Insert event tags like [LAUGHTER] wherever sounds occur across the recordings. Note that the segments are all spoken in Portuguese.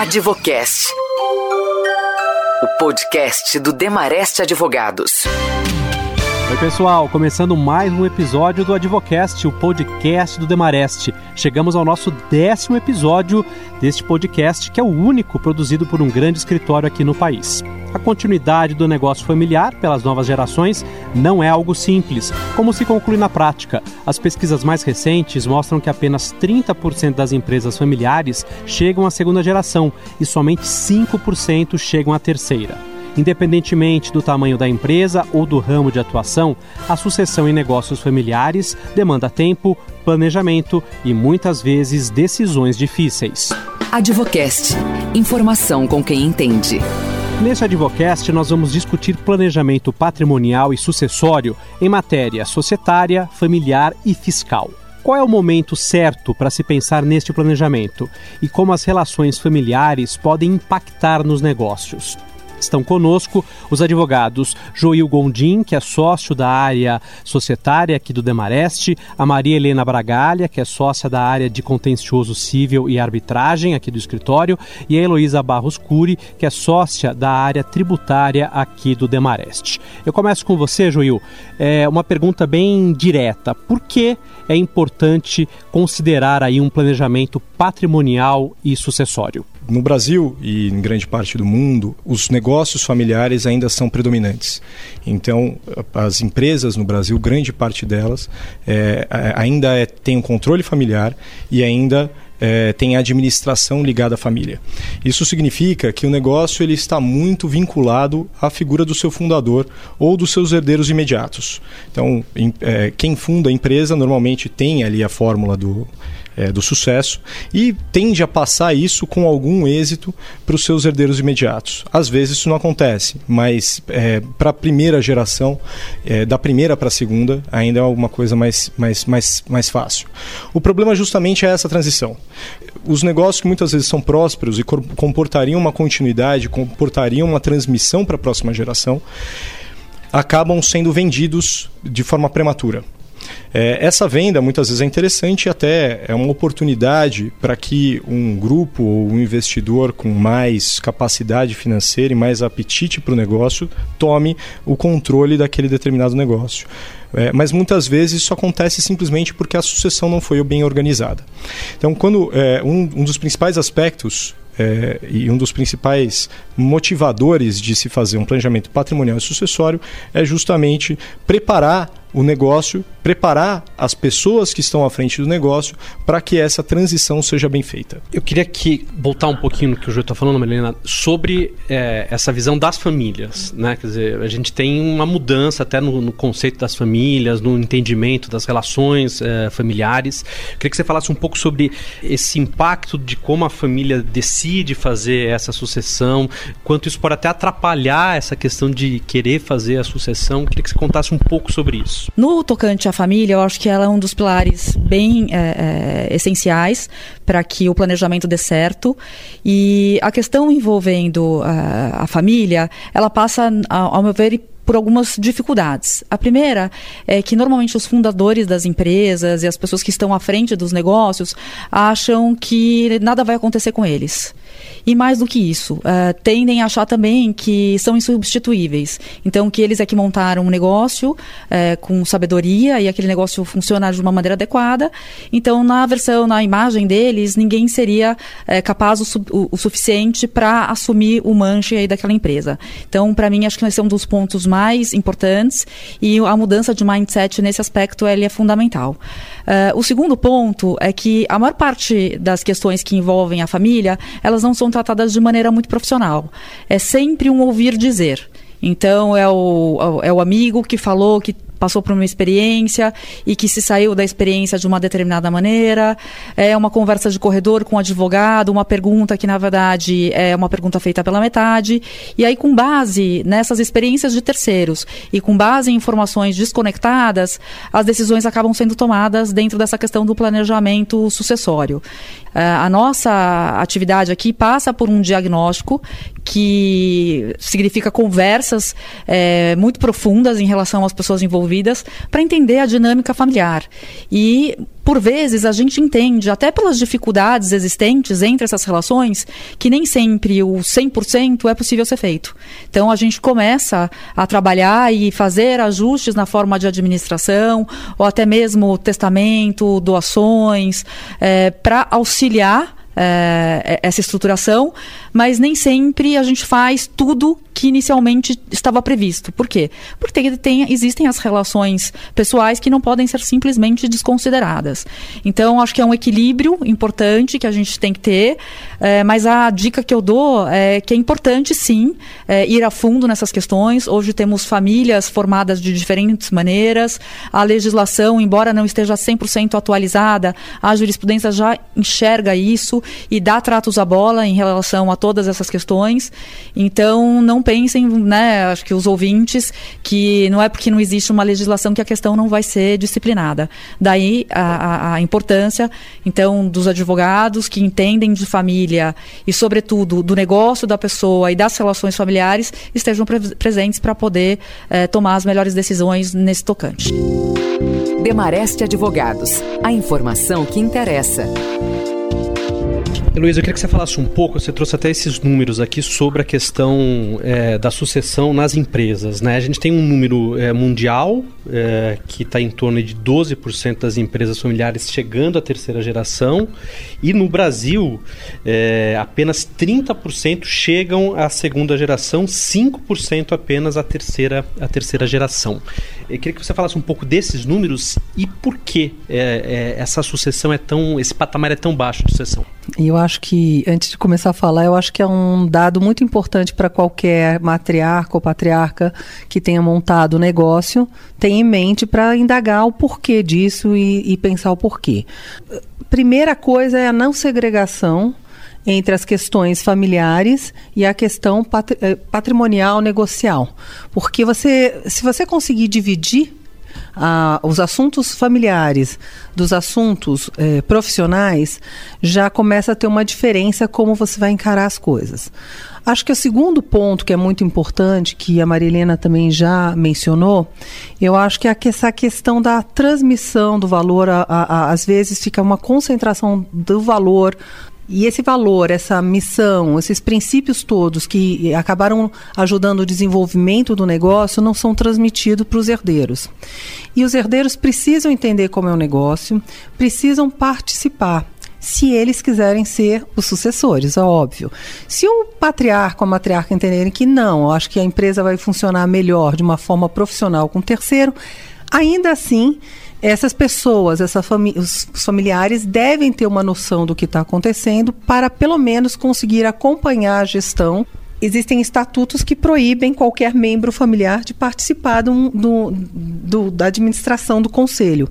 Advocast. O podcast do Demarest Advogados. Oi, pessoal, começando mais um episódio do Advocast, o podcast do Demarest. Chegamos ao nosso décimo episódio deste podcast, que é o único produzido por um grande escritório aqui no país. A continuidade do negócio familiar pelas novas gerações não é algo simples, como se conclui na prática. As pesquisas mais recentes mostram que apenas 30% das empresas familiares chegam à segunda geração e somente 5% chegam à terceira. Independentemente do tamanho da empresa ou do ramo de atuação, a sucessão em negócios familiares demanda tempo, planejamento e muitas vezes decisões difíceis. Advocast. Informação com quem entende. Neste Advocast, nós vamos discutir planejamento patrimonial e sucessório em matéria societária, familiar e fiscal. Qual é o momento certo para se pensar neste planejamento e como as relações familiares podem impactar nos negócios? Estão conosco os advogados Joil Gondim, que é sócio da área societária aqui do Demareste, a Maria Helena Bragalha, que é sócia da área de contencioso civil e arbitragem aqui do escritório, e a Heloísa Barros Cury, que é sócia da área tributária aqui do Demareste. Eu começo com você, Joil. É uma pergunta bem direta. Por que é importante considerar aí um planejamento patrimonial e sucessório? No Brasil e em grande parte do mundo, os negócios familiares ainda são predominantes. Então, as empresas no Brasil, grande parte delas, é, ainda é, tem um controle familiar e ainda é, tem a administração ligada à família. Isso significa que o negócio ele está muito vinculado à figura do seu fundador ou dos seus herdeiros imediatos. Então, em, é, quem funda a empresa normalmente tem ali a fórmula do é, do sucesso e tende a passar isso com algum êxito para os seus herdeiros imediatos. Às vezes isso não acontece, mas é, para a primeira geração, é, da primeira para a segunda, ainda é alguma coisa mais, mais, mais, mais fácil. O problema justamente é essa transição. Os negócios que muitas vezes são prósperos e comportariam uma continuidade, comportariam uma transmissão para a próxima geração, acabam sendo vendidos de forma prematura. É, essa venda muitas vezes é interessante e até é uma oportunidade para que um grupo ou um investidor com mais capacidade financeira e mais apetite para o negócio tome o controle daquele determinado negócio. É, mas muitas vezes isso acontece simplesmente porque a sucessão não foi bem organizada. Então, quando é, um, um dos principais aspectos é, e um dos principais motivadores de se fazer um planejamento patrimonial e sucessório é justamente preparar o negócio, preparar as pessoas que estão à frente do negócio para que essa transição seja bem feita. Eu queria que voltar um pouquinho no que o Júlio está falando, Melena, sobre é, essa visão das famílias. Né? Quer dizer, a gente tem uma mudança até no, no conceito das famílias, no entendimento das relações é, familiares. Eu queria que você falasse um pouco sobre esse impacto de como a família decide fazer essa sucessão, quanto isso pode até atrapalhar essa questão de querer fazer a sucessão. Eu queria que você contasse um pouco sobre isso isso. No tocante à família, eu acho que ela é um dos pilares bem é, é, essenciais para que o planejamento dê certo. E a questão envolvendo a, a família, ela passa, ao meu ver, por algumas dificuldades. A primeira é que normalmente os fundadores das empresas e as pessoas que estão à frente dos negócios acham que nada vai acontecer com eles. E mais do que isso, uh, tendem a achar também que são insubstituíveis. Então, que eles é que montaram um negócio uh, com sabedoria e aquele negócio funciona de uma maneira adequada. Então, na versão, na imagem deles, ninguém seria uh, capaz o, o, o suficiente para assumir o manche aí daquela empresa. Então, para mim, acho que esse é um dos pontos mais importantes e a mudança de mindset nesse aspecto ele é fundamental. Uh, o segundo ponto é que a maior parte das questões que envolvem a família, elas não são tratadas de maneira muito profissional. É sempre um ouvir dizer. Então é o, é o amigo que falou que passou por uma experiência e que se saiu da experiência de uma determinada maneira, é uma conversa de corredor com um advogado, uma pergunta que na verdade é uma pergunta feita pela metade, e aí com base nessas experiências de terceiros e com base em informações desconectadas, as decisões acabam sendo tomadas dentro dessa questão do planejamento sucessório. É, a nossa atividade aqui passa por um diagnóstico que significa conversas é, muito profundas em relação às pessoas envolvidas para entender a dinâmica familiar. E por vezes a gente entende, até pelas dificuldades existentes entre essas relações, que nem sempre o 100% é possível ser feito. Então a gente começa a trabalhar e fazer ajustes na forma de administração, ou até mesmo testamento, doações, é, para auxiliar é, essa estruturação, mas nem sempre a gente faz tudo que inicialmente estava previsto. Por quê? Porque tem, existem as relações pessoais que não podem ser simplesmente desconsideradas. Então, acho que é um equilíbrio importante que a gente tem que ter, é, mas a dica que eu dou é que é importante, sim, é, ir a fundo nessas questões. Hoje temos famílias formadas de diferentes maneiras, a legislação, embora não esteja 100% atualizada, a jurisprudência já enxerga isso e dá tratos à bola em relação a todas essas questões. Então, não pensem, né, acho que os ouvintes, que não é porque não existe uma legislação que a questão não vai ser disciplinada. Daí a, a, a importância, então, dos advogados que entendem de família e, sobretudo, do negócio da pessoa e das relações familiares estejam pre presentes para poder eh, tomar as melhores decisões nesse tocante. Demareste Advogados, a informação que interessa. Luiz, eu queria que você falasse um pouco, você trouxe até esses números aqui sobre a questão é, da sucessão nas empresas. Né? A gente tem um número é, mundial é, que está em torno de 12% das empresas familiares chegando à terceira geração e no Brasil é, apenas 30% chegam à segunda geração, 5% apenas à terceira, à terceira geração. Eu queria que você falasse um pouco desses números e por que é, é, essa sucessão é tão, esse patamar é tão baixo de sucessão. E eu acho que, antes de começar a falar, eu acho que é um dado muito importante para qualquer matriarca ou patriarca que tenha montado o negócio, ter em mente para indagar o porquê disso e, e pensar o porquê. Primeira coisa é a não segregação entre as questões familiares e a questão eh, patrimonial negocial. Porque você, se você conseguir dividir os assuntos familiares dos assuntos eh, profissionais, já começa a ter uma diferença como você vai encarar as coisas. Acho que o segundo ponto que é muito importante, que a Marilena também já mencionou, eu acho que é essa questão da transmissão do valor, a, a, a, às vezes fica uma concentração do valor e esse valor, essa missão, esses princípios todos que acabaram ajudando o desenvolvimento do negócio não são transmitidos para os herdeiros. E os herdeiros precisam entender como é o negócio, precisam participar se eles quiserem ser os sucessores, é óbvio. Se o patriarca ou a matriarca entenderem que não, acho que a empresa vai funcionar melhor de uma forma profissional com o terceiro, ainda assim essas pessoas, essa fami os familiares devem ter uma noção do que está acontecendo para pelo menos conseguir acompanhar a gestão. Existem estatutos que proíbem qualquer membro familiar de participar do, do, do, da administração do conselho.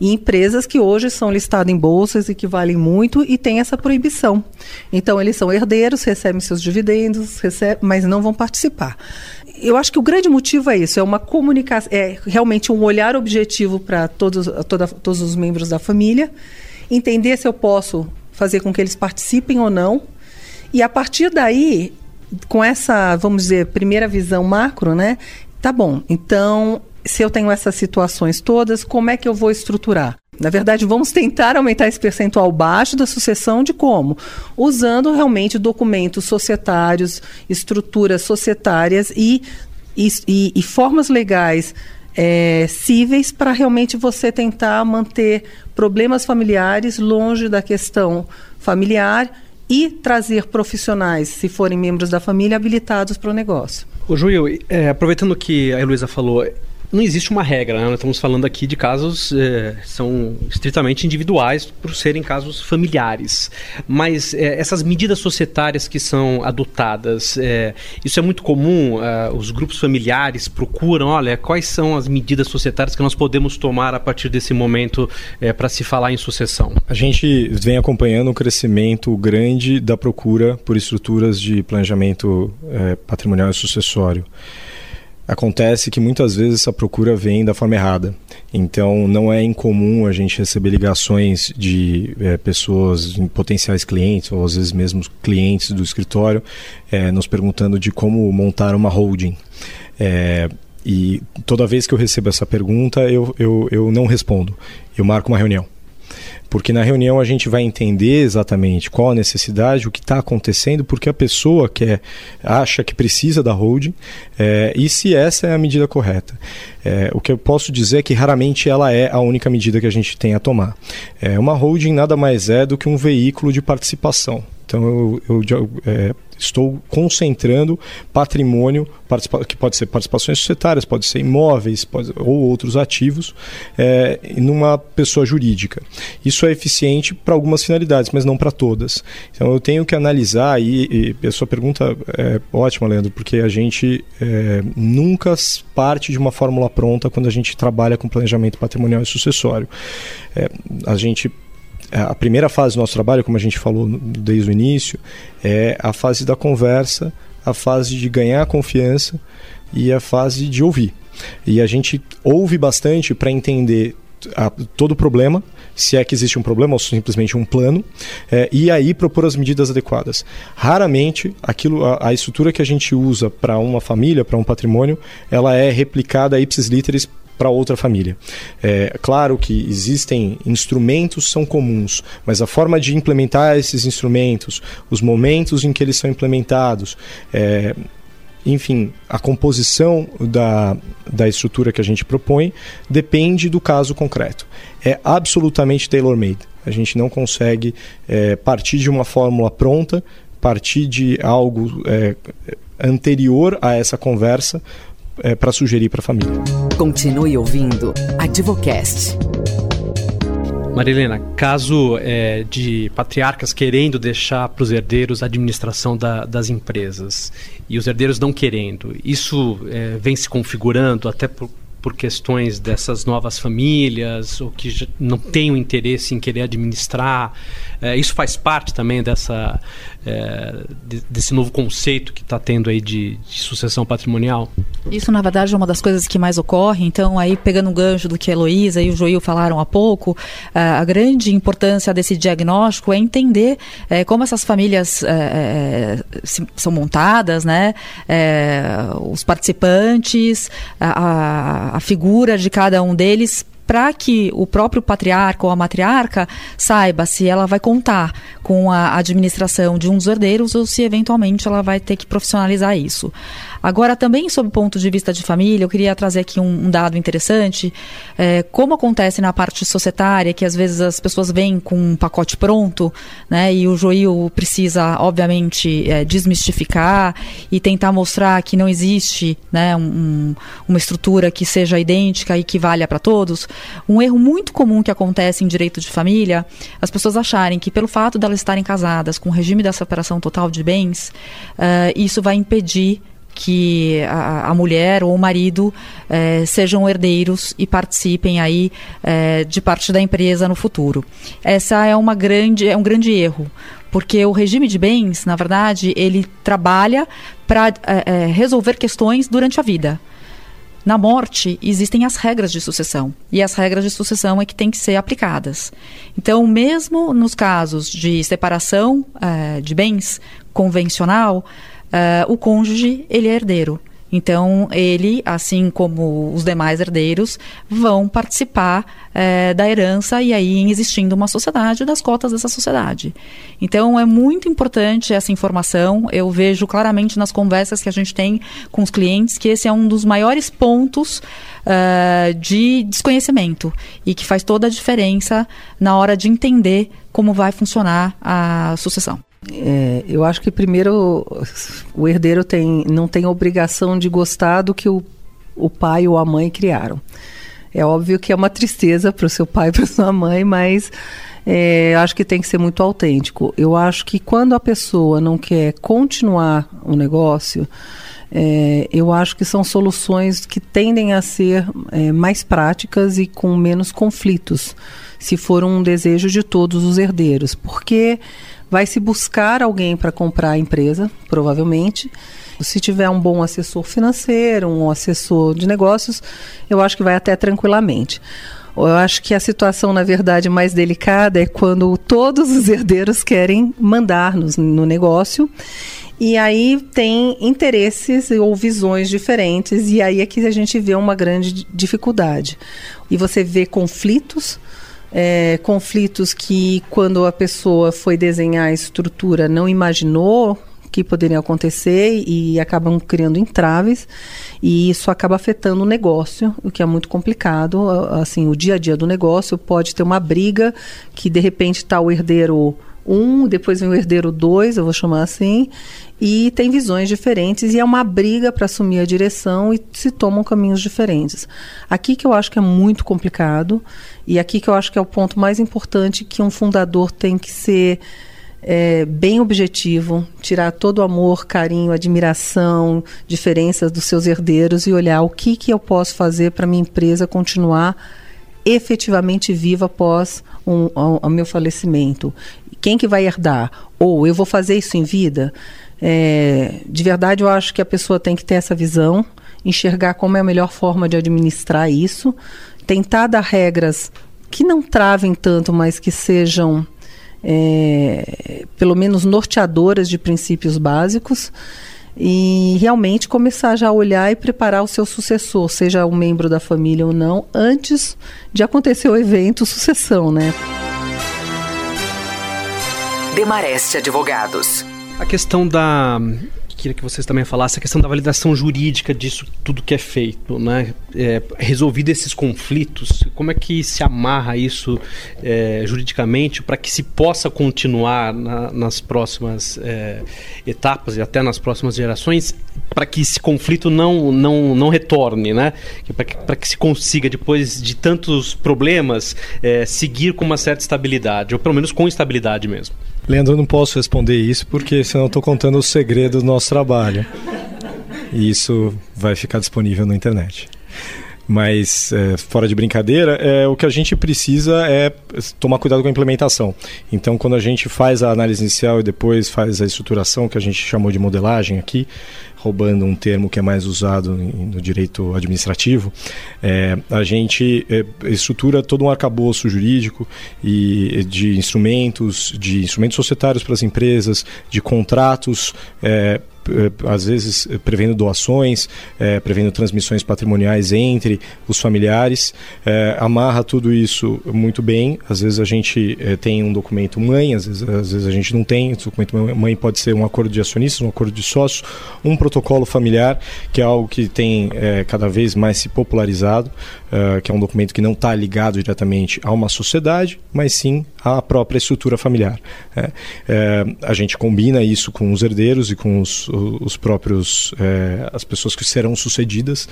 E empresas que hoje são listadas em bolsas e que valem muito e têm essa proibição. Então, eles são herdeiros, recebem seus dividendos, recebem, mas não vão participar eu acho que o grande motivo é isso, é uma comunicação, é realmente um olhar objetivo para todos, toda, todos os membros da família, entender se eu posso fazer com que eles participem ou não, e a partir daí, com essa, vamos dizer, primeira visão macro, né? Tá bom, então, se eu tenho essas situações todas, como é que eu vou estruturar? Na verdade, vamos tentar aumentar esse percentual baixo da sucessão de como? Usando realmente documentos societários, estruturas societárias e, e, e formas legais é, cíveis para realmente você tentar manter problemas familiares longe da questão familiar e trazer profissionais, se forem membros da família, habilitados para o negócio. O Juil, é, aproveitando que a Heloísa falou, não existe uma regra, né? Nós estamos falando aqui de casos é, são estritamente individuais por serem casos familiares. Mas é, essas medidas societárias que são adotadas, é, isso é muito comum. Os grupos familiares procuram, olha, quais são as medidas societárias que nós podemos tomar a partir desse momento para se falar em sucessão? A gente vem acompanhando o crescimento grande da procura por estruturas de planejamento patrimonial e sucessório. Acontece que muitas vezes essa procura vem da forma errada. Então, não é incomum a gente receber ligações de é, pessoas, potenciais clientes, ou às vezes mesmo clientes do escritório, é, nos perguntando de como montar uma holding. É, e toda vez que eu recebo essa pergunta, eu, eu, eu não respondo. Eu marco uma reunião. Porque na reunião a gente vai entender exatamente qual a necessidade, o que está acontecendo, porque a pessoa quer, acha que precisa da holding é, e se essa é a medida correta. É, o que eu posso dizer é que raramente ela é a única medida que a gente tem a tomar. É, uma holding nada mais é do que um veículo de participação. Então eu, eu, eu é, estou concentrando patrimônio, que pode ser participações societárias, pode ser imóveis pode, ou outros ativos, é, numa pessoa jurídica. Isso é eficiente para algumas finalidades, mas não para todas. Então eu tenho que analisar, e, e a sua pergunta é ótima, Leandro, porque a gente é, nunca parte de uma fórmula pronta quando a gente trabalha com planejamento patrimonial e sucessório. É, a gente a primeira fase do nosso trabalho, como a gente falou desde o início, é a fase da conversa, a fase de ganhar confiança e a fase de ouvir. E a gente ouve bastante para entender a, todo o problema, se é que existe um problema ou simplesmente um plano, é, e aí propor as medidas adequadas. Raramente aquilo, a, a estrutura que a gente usa para uma família, para um patrimônio, ela é replicada ipsis literis para outra família. É claro que existem instrumentos são comuns, mas a forma de implementar esses instrumentos, os momentos em que eles são implementados, é, enfim, a composição da, da estrutura que a gente propõe depende do caso concreto. É absolutamente tailor-made. A gente não consegue é, partir de uma fórmula pronta, partir de algo é, anterior a essa conversa é, para sugerir para a família. Continue ouvindo Advocast. Marilena, caso é, de patriarcas querendo deixar para os herdeiros a administração da, das empresas e os herdeiros não querendo, isso é, vem se configurando até por, por questões dessas novas famílias ou que não têm o interesse em querer administrar. É, isso faz parte também dessa, é, de, desse novo conceito que está tendo aí de, de, sucessão patrimonial? Isso, na verdade, é uma das coisas que mais ocorre. Então, aí pegando o gancho do que a Heloísa e o Joil falaram há pouco, a grande importância desse diagnóstico é entender é, como essas famílias é, é, são montadas, né? É, os participantes, a, a a figura de cada um deles para que o próprio patriarca ou a matriarca saiba se ela vai contar com a administração de um dos herdeiros ou se eventualmente ela vai ter que profissionalizar isso. Agora, também sob o ponto de vista de família, eu queria trazer aqui um, um dado interessante. É, como acontece na parte societária, que às vezes as pessoas vêm com um pacote pronto, né, e o Joil precisa, obviamente, é, desmistificar e tentar mostrar que não existe né, um, uma estrutura que seja idêntica e que valha para todos. Um erro muito comum que acontece em direito de família, as pessoas acharem que pelo fato de elas estarem casadas com o regime da separação total de bens, uh, isso vai impedir que a, a, mulher ou o marido eh, sejam herdeiros e participem aí eh, de parte da empresa no futuro. Essa é uma grande é um grande erro, porque o regime de bens, na verdade, ele trabalha para eh, resolver questões durante a vida. Na morte, existem as regras de sucessão. E as regras de sucessão é que têm que ser aplicadas. Então, mesmo nos casos de separação de bens convencional, uh, o cônjuge ele é herdeiro. Então, ele, assim como os demais herdeiros, vão participar é, da herança e aí existindo uma sociedade das cotas dessa sociedade. Então, é muito importante essa informação. Eu vejo claramente nas conversas que a gente tem com os clientes que esse é um dos maiores pontos uh, de desconhecimento e que faz toda a diferença na hora de entender como vai funcionar a sucessão. É, eu acho que primeiro o herdeiro tem, não tem obrigação de gostar do que o, o pai ou a mãe criaram. É óbvio que é uma tristeza para o seu pai [LAUGHS] e para sua mãe, mas é, acho que tem que ser muito autêntico. Eu acho que quando a pessoa não quer continuar o negócio, é, eu acho que são soluções que tendem a ser é, mais práticas e com menos conflitos, se for um desejo de todos os herdeiros. Porque vai se buscar alguém para comprar a empresa, provavelmente. Se tiver um bom assessor financeiro, um assessor de negócios, eu acho que vai até tranquilamente. Eu acho que a situação, na verdade, mais delicada é quando todos os herdeiros querem mandar no, no negócio. E aí tem interesses ou visões diferentes, e aí é que a gente vê uma grande dificuldade. E você vê conflitos é, conflitos que, quando a pessoa foi desenhar a estrutura, não imaginou que poderiam acontecer e acabam criando entraves e isso acaba afetando o negócio, o que é muito complicado. Assim, o dia a dia do negócio pode ter uma briga que de repente está o herdeiro um, depois vem o herdeiro dois, eu vou chamar assim, e tem visões diferentes e é uma briga para assumir a direção e se tomam caminhos diferentes. Aqui que eu acho que é muito complicado e aqui que eu acho que é o ponto mais importante que um fundador tem que ser é, bem objetivo, tirar todo o amor, carinho, admiração, diferenças dos seus herdeiros e olhar o que, que eu posso fazer para minha empresa continuar efetivamente viva após um, o meu falecimento. Quem que vai herdar? Ou eu vou fazer isso em vida? É, de verdade, eu acho que a pessoa tem que ter essa visão, enxergar como é a melhor forma de administrar isso, tentar dar regras que não travem tanto, mas que sejam é, pelo menos norteadoras de princípios básicos e realmente começar já a olhar e preparar o seu sucessor, seja um membro da família ou não, antes de acontecer o evento sucessão, né? Demareste Advogados. A questão da queria que vocês também falassem a questão da validação jurídica disso tudo que é feito, né? É, resolvido esses conflitos, como é que se amarra isso é, juridicamente para que se possa continuar na, nas próximas é, etapas e até nas próximas gerações, para que esse conflito não, não, não retorne, né? Para que, que se consiga, depois de tantos problemas, é, seguir com uma certa estabilidade, ou pelo menos com estabilidade mesmo. Leandro, eu não posso responder isso porque senão estou contando o segredo do nosso trabalho. E isso vai ficar disponível na internet. Mas, é, fora de brincadeira, é, o que a gente precisa é tomar cuidado com a implementação. Então, quando a gente faz a análise inicial e depois faz a estruturação, que a gente chamou de modelagem aqui, roubando um termo que é mais usado no direito administrativo, é, a gente é, estrutura todo um arcabouço jurídico e de instrumentos, de instrumentos societários para as empresas, de contratos é, às vezes eh, prevendo doações, é, prevendo transmissões patrimoniais entre os familiares, é, amarra tudo isso muito bem. Às vezes a gente é, tem um documento mãe, às vezes, às vezes a gente não tem. Esse documento mãe pode ser um acordo de acionistas, um acordo de sócios, um protocolo familiar, que é algo que tem cada vez mais se popularizado, que é um documento que não está ligado diretamente a uma sociedade, mas sim à própria estrutura familiar. a gente combina isso com os herdeiros e com os os próprios é, as pessoas que serão sucedidas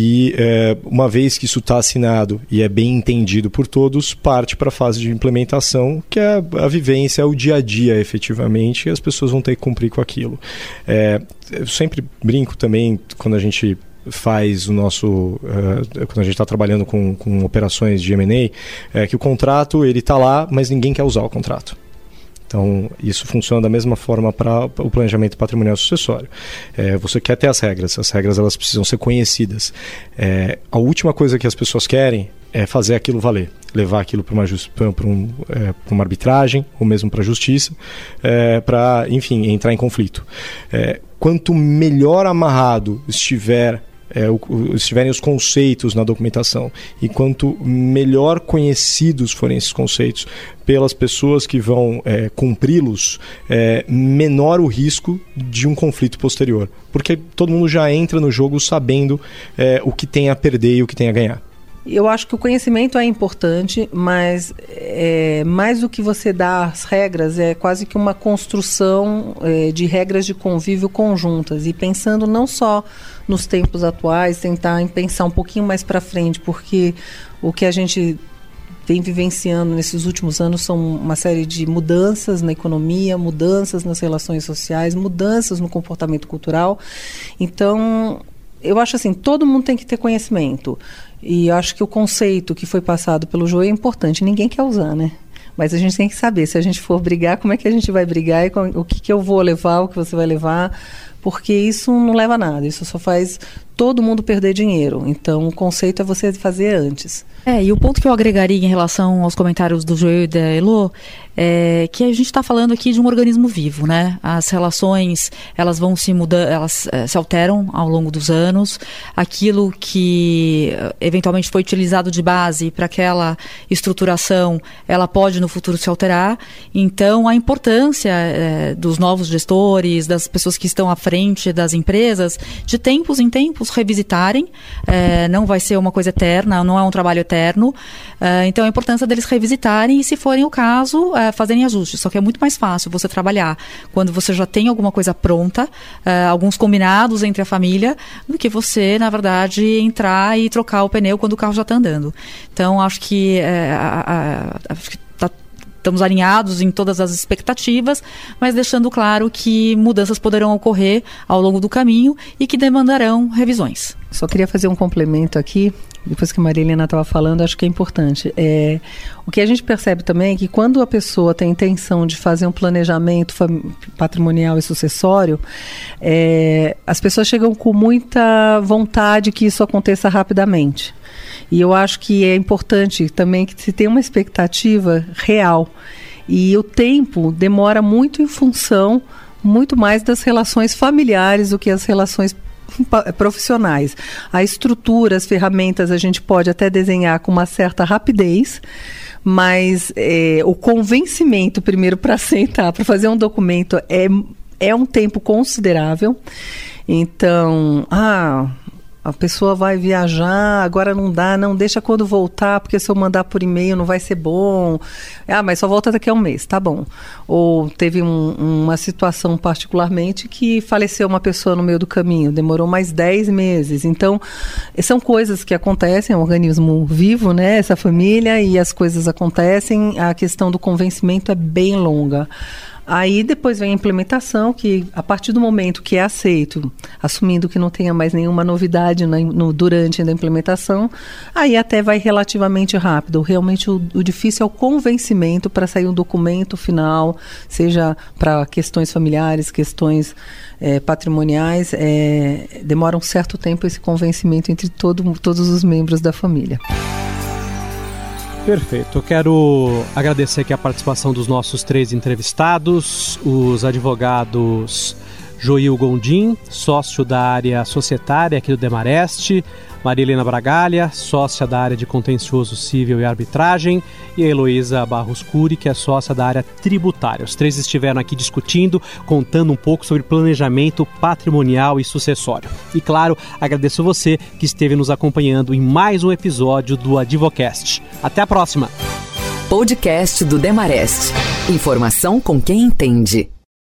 e é, uma vez que isso está assinado e é bem entendido por todos, parte para a fase de implementação, que é a vivência, é o dia a dia efetivamente, e as pessoas vão ter que cumprir com aquilo. É, eu sempre brinco também quando a gente faz o nosso uh, quando a gente está trabalhando com, com operações de M&A é que o contrato ele está lá mas ninguém quer usar o contrato então, isso funciona da mesma forma para o planejamento patrimonial sucessório. É, você quer ter as regras, as regras elas precisam ser conhecidas. É, a última coisa que as pessoas querem é fazer aquilo valer, levar aquilo para uma, um, é, uma arbitragem ou mesmo para a justiça, é, para, enfim, entrar em conflito. É, quanto melhor amarrado estiver é, o, estiverem os conceitos na documentação e quanto melhor conhecidos forem esses conceitos pelas pessoas que vão é, cumpri-los, é, menor o risco de um conflito posterior, porque todo mundo já entra no jogo sabendo é, o que tem a perder e o que tem a ganhar. Eu acho que o conhecimento é importante, mas é, mais do que você dar as regras, é quase que uma construção é, de regras de convívio conjuntas. E pensando não só nos tempos atuais, tentar pensar um pouquinho mais para frente, porque o que a gente vem vivenciando nesses últimos anos são uma série de mudanças na economia, mudanças nas relações sociais, mudanças no comportamento cultural. Então, eu acho assim, todo mundo tem que ter conhecimento. E acho que o conceito que foi passado pelo Joe é importante. Ninguém quer usar, né? Mas a gente tem que saber, se a gente for brigar, como é que a gente vai brigar e o que, que eu vou levar, o que você vai levar porque isso não leva a nada, isso só faz todo mundo perder dinheiro. Então, o conceito é você fazer antes. É, e o ponto que eu agregaria em relação aos comentários do Joel e da Elo é que a gente está falando aqui de um organismo vivo, né? As relações, elas vão se mudando, elas é, se alteram ao longo dos anos. Aquilo que eh, eventualmente foi utilizado de base para aquela estruturação, ela pode no futuro se alterar. Então, a importância é, dos novos gestores, das pessoas que estão à frente das empresas, de tempos em tempos revisitarem. É, não vai ser uma coisa eterna, não é um trabalho eterno. É, então, a importância deles revisitarem e, se forem o caso, é, fazerem ajustes. Só que é muito mais fácil você trabalhar quando você já tem alguma coisa pronta, é, alguns combinados entre a família, do que você, na verdade, entrar e trocar o pneu quando o carro já está andando. Então, acho que, é, a, a, acho que estamos alinhados em todas as expectativas, mas deixando claro que mudanças poderão ocorrer ao longo do caminho e que demandarão revisões. Só queria fazer um complemento aqui, depois que a Maria Helena estava falando, acho que é importante. É, o que a gente percebe também é que quando a pessoa tem intenção de fazer um planejamento patrimonial e sucessório, é, as pessoas chegam com muita vontade que isso aconteça rapidamente. E eu acho que é importante também que se tenha uma expectativa real. E o tempo demora muito em função muito mais das relações familiares do que as relações profissionais. A estrutura, as ferramentas a gente pode até desenhar com uma certa rapidez, mas é, o convencimento primeiro para [LAUGHS] sentar, para fazer um documento é, é um tempo considerável. Então, ah, a pessoa vai viajar, agora não dá, não deixa quando voltar, porque se eu mandar por e-mail não vai ser bom. Ah, mas só volta daqui a um mês, tá bom. Ou teve um, uma situação particularmente que faleceu uma pessoa no meio do caminho, demorou mais 10 meses. Então, são coisas que acontecem, é um organismo vivo, né? Essa família, e as coisas acontecem, a questão do convencimento é bem longa. Aí depois vem a implementação, que a partir do momento que é aceito, assumindo que não tenha mais nenhuma novidade no, durante a implementação, aí até vai relativamente rápido. Realmente o, o difícil é o convencimento para sair um documento final, seja para questões familiares, questões é, patrimoniais, é, demora um certo tempo esse convencimento entre todo, todos os membros da família. Perfeito. Eu quero agradecer aqui a participação dos nossos três entrevistados, os advogados Joil Gondim, sócio da área societária aqui do Demareste, Maria Helena Bragalha, sócia da área de contencioso civil e arbitragem, e a Heloísa Barros Cury, que é sócia da área tributária. Os três estiveram aqui discutindo, contando um pouco sobre planejamento patrimonial e sucessório. E claro, agradeço você que esteve nos acompanhando em mais um episódio do Advocast. Até a próxima! Podcast do Demarest. Informação com quem entende.